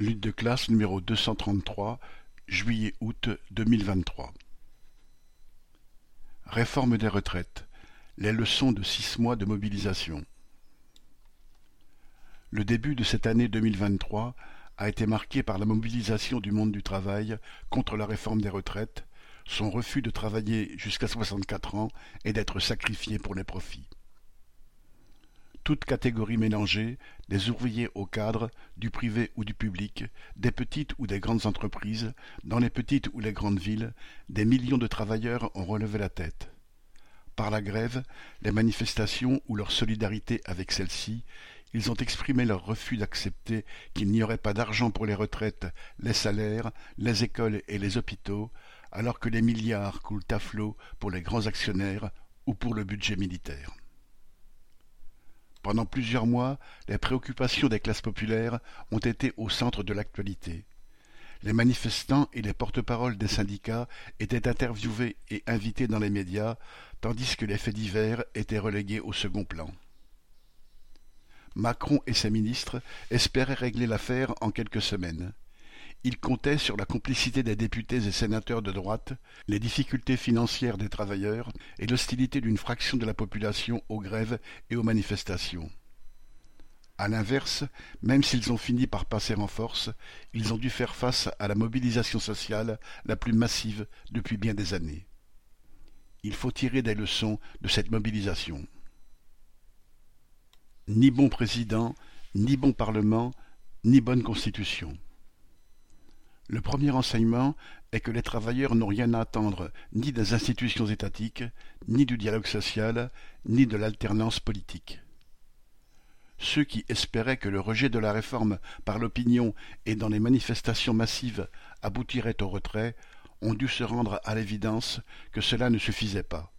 Lutte de classe numéro deux cent trente-trois, juillet-août deux mille vingt-trois. Réforme des retraites. Les leçons de six mois de mobilisation. Le début de cette année deux mille vingt-trois a été marqué par la mobilisation du monde du travail contre la réforme des retraites, son refus de travailler jusqu'à soixante-quatre ans et d'être sacrifié pour les profits toutes catégories mélangées, des ouvriers aux cadres, du privé ou du public, des petites ou des grandes entreprises, dans les petites ou les grandes villes, des millions de travailleurs ont relevé la tête. Par la grève, les manifestations ou leur solidarité avec celle-ci, ils ont exprimé leur refus d'accepter qu'il n'y aurait pas d'argent pour les retraites, les salaires, les écoles et les hôpitaux, alors que les milliards coulent à flot pour les grands actionnaires ou pour le budget militaire. Pendant plusieurs mois, les préoccupations des classes populaires ont été au centre de l'actualité. Les manifestants et les porte-paroles des syndicats étaient interviewés et invités dans les médias, tandis que les faits divers étaient relégués au second plan. Macron et ses ministres espéraient régler l'affaire en quelques semaines. Il comptait sur la complicité des députés et sénateurs de droite, les difficultés financières des travailleurs et l'hostilité d'une fraction de la population aux grèves et aux manifestations. À l'inverse, même s'ils ont fini par passer en force, ils ont dû faire face à la mobilisation sociale la plus massive depuis bien des années. Il faut tirer des leçons de cette mobilisation. Ni bon président, ni bon parlement, ni bonne constitution. Le premier enseignement est que les travailleurs n'ont rien à attendre ni des institutions étatiques, ni du dialogue social, ni de l'alternance politique. Ceux qui espéraient que le rejet de la réforme par l'opinion et dans les manifestations massives aboutirait au retrait ont dû se rendre à l'évidence que cela ne suffisait pas.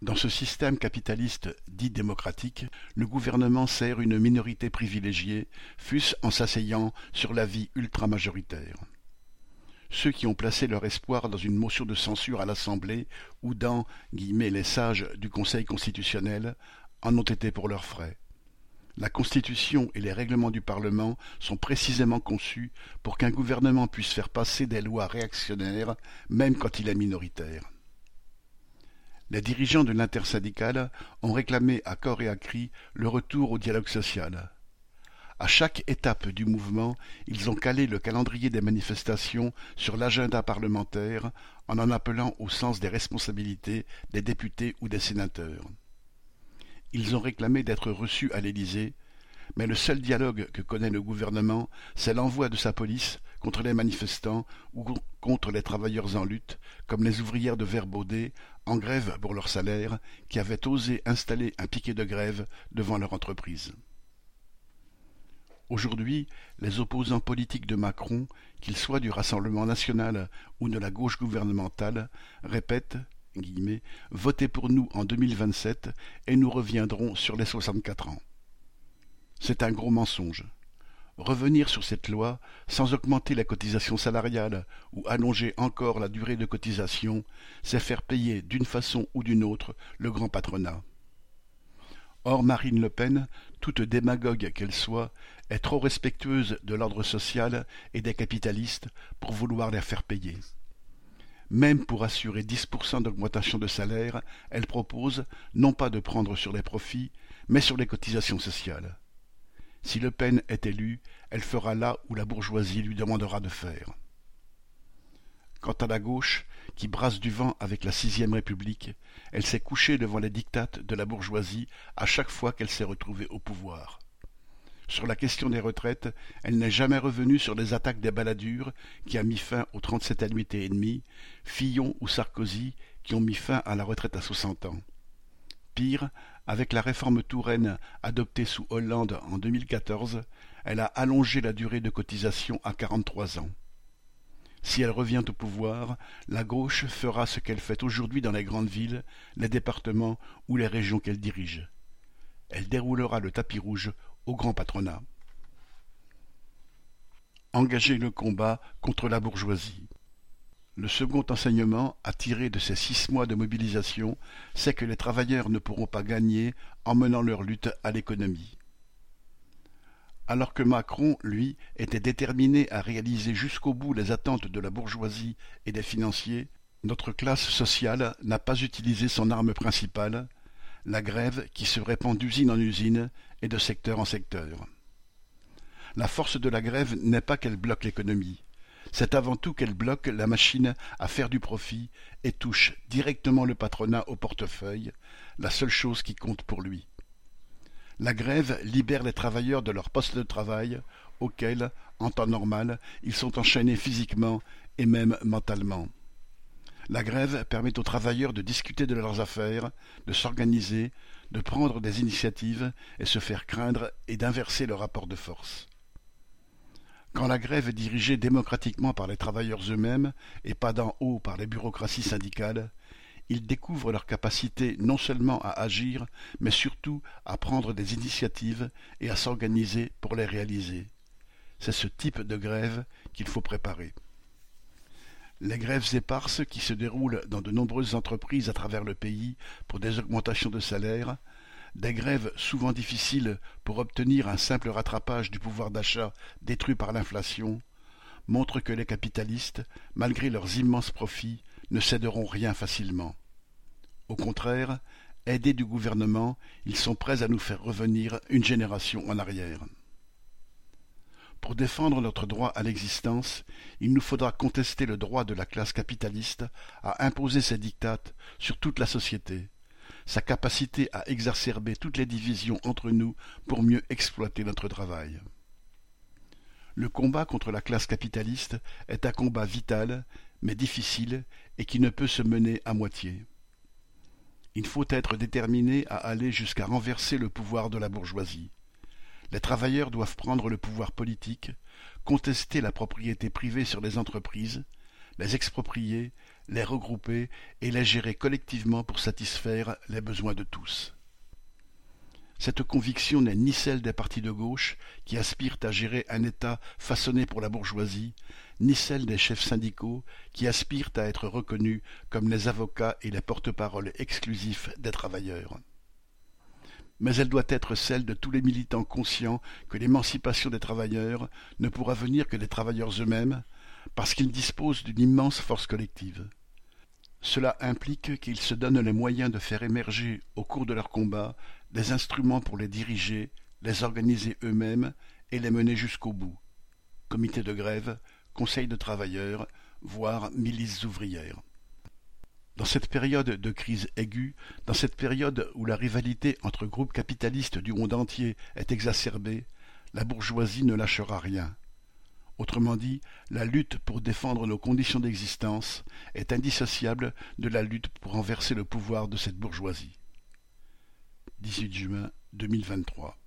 Dans ce système capitaliste dit démocratique, le gouvernement sert une minorité privilégiée, fût-ce en s'asseyant sur l'avis ultramajoritaire ceux qui ont placé leur espoir dans une motion de censure à l'Assemblée ou dans les sages du Conseil constitutionnel en ont été pour leurs frais. La Constitution et les règlements du Parlement sont précisément conçus pour qu'un gouvernement puisse faire passer des lois réactionnaires, même quand il est minoritaire. Les dirigeants de l'intersyndicale ont réclamé à corps et à cri le retour au dialogue social. À chaque étape du mouvement, ils ont calé le calendrier des manifestations sur l'agenda parlementaire en en appelant au sens des responsabilités des députés ou des sénateurs. Ils ont réclamé d'être reçus à l'Élysée, mais le seul dialogue que connaît le gouvernement, c'est l'envoi de sa police contre les manifestants ou contre les travailleurs en lutte, comme les ouvrières de Verbaudet, en grève pour leur salaire, qui avaient osé installer un piquet de grève devant leur entreprise. Aujourd'hui, les opposants politiques de Macron, qu'ils soient du Rassemblement national ou de la gauche gouvernementale, répètent Votez pour nous en 2027 et nous reviendrons sur les 64 ans. C'est un gros mensonge. Revenir sur cette loi sans augmenter la cotisation salariale ou allonger encore la durée de cotisation, c'est faire payer d'une façon ou d'une autre le grand patronat. Or Marine Le Pen, toute démagogue qu'elle soit, est trop respectueuse de l'ordre social et des capitalistes pour vouloir les faire payer. Même pour assurer 10% d'augmentation de salaire, elle propose non pas de prendre sur les profits, mais sur les cotisations sociales. Si Le Pen est élue, elle fera là où la bourgeoisie lui demandera de faire. Quant à la gauche, qui brasse du vent avec la sixième République, elle s'est couchée devant les dictates de la bourgeoisie à chaque fois qu'elle s'est retrouvée au pouvoir. Sur la question des retraites, elle n'est jamais revenue sur les attaques des baladures qui a mis fin aux trente-sept annuités et demie, Fillon ou Sarkozy qui ont mis fin à la retraite à soixante ans. Pire, avec la réforme Touraine adoptée sous Hollande en 2014, elle a allongé la durée de cotisation à quarante-trois ans. Si elle revient au pouvoir, la gauche fera ce qu'elle fait aujourd'hui dans les grandes villes, les départements ou les régions qu'elle dirige. Elle déroulera le tapis rouge au grand patronat. Engager le combat contre la bourgeoisie. Le second enseignement à tirer de ces six mois de mobilisation, c'est que les travailleurs ne pourront pas gagner en menant leur lutte à l'économie. Alors que Macron, lui, était déterminé à réaliser jusqu'au bout les attentes de la bourgeoisie et des financiers, notre classe sociale n'a pas utilisé son arme principale, la grève qui se répand d'usine en usine et de secteur en secteur. La force de la grève n'est pas qu'elle bloque l'économie, c'est avant tout qu'elle bloque la machine à faire du profit et touche directement le patronat au portefeuille, la seule chose qui compte pour lui. La grève libère les travailleurs de leur poste de travail, auquel, en temps normal, ils sont enchaînés physiquement et même mentalement. La grève permet aux travailleurs de discuter de leurs affaires, de s'organiser, de prendre des initiatives et se faire craindre et d'inverser le rapport de force. Quand la grève est dirigée démocratiquement par les travailleurs eux-mêmes et pas d'en haut par les bureaucraties syndicales, ils découvrent leur capacité non seulement à agir, mais surtout à prendre des initiatives et à s'organiser pour les réaliser. C'est ce type de grève qu'il faut préparer. Les grèves éparses qui se déroulent dans de nombreuses entreprises à travers le pays pour des augmentations de salaire, des grèves souvent difficiles pour obtenir un simple rattrapage du pouvoir d'achat détruit par l'inflation, montrent que les capitalistes, malgré leurs immenses profits, ne céderont rien facilement. Au contraire, aidés du gouvernement, ils sont prêts à nous faire revenir une génération en arrière. Pour défendre notre droit à l'existence, il nous faudra contester le droit de la classe capitaliste à imposer ses dictates sur toute la société, sa capacité à exacerber toutes les divisions entre nous pour mieux exploiter notre travail. Le combat contre la classe capitaliste est un combat vital mais difficile et qui ne peut se mener à moitié. Il faut être déterminé à aller jusqu'à renverser le pouvoir de la bourgeoisie. Les travailleurs doivent prendre le pouvoir politique, contester la propriété privée sur les entreprises, les exproprier, les regrouper et les gérer collectivement pour satisfaire les besoins de tous. Cette conviction n'est ni celle des partis de gauche, qui aspirent à gérer un État façonné pour la bourgeoisie, ni celle des chefs syndicaux, qui aspirent à être reconnus comme les avocats et les porte-parole exclusifs des travailleurs. Mais elle doit être celle de tous les militants conscients que l'émancipation des travailleurs ne pourra venir que des travailleurs eux-mêmes, parce qu'ils disposent d'une immense force collective. Cela implique qu'ils se donnent les moyens de faire émerger, au cours de leur combat, des instruments pour les diriger, les organiser eux-mêmes et les mener jusqu'au bout. Comité de grève, conseil de travailleurs, voire milices ouvrières. Dans cette période de crise aiguë, dans cette période où la rivalité entre groupes capitalistes du monde entier est exacerbée, la bourgeoisie ne lâchera rien. Autrement dit, la lutte pour défendre nos conditions d'existence est indissociable de la lutte pour renverser le pouvoir de cette bourgeoisie. 18 juin 2023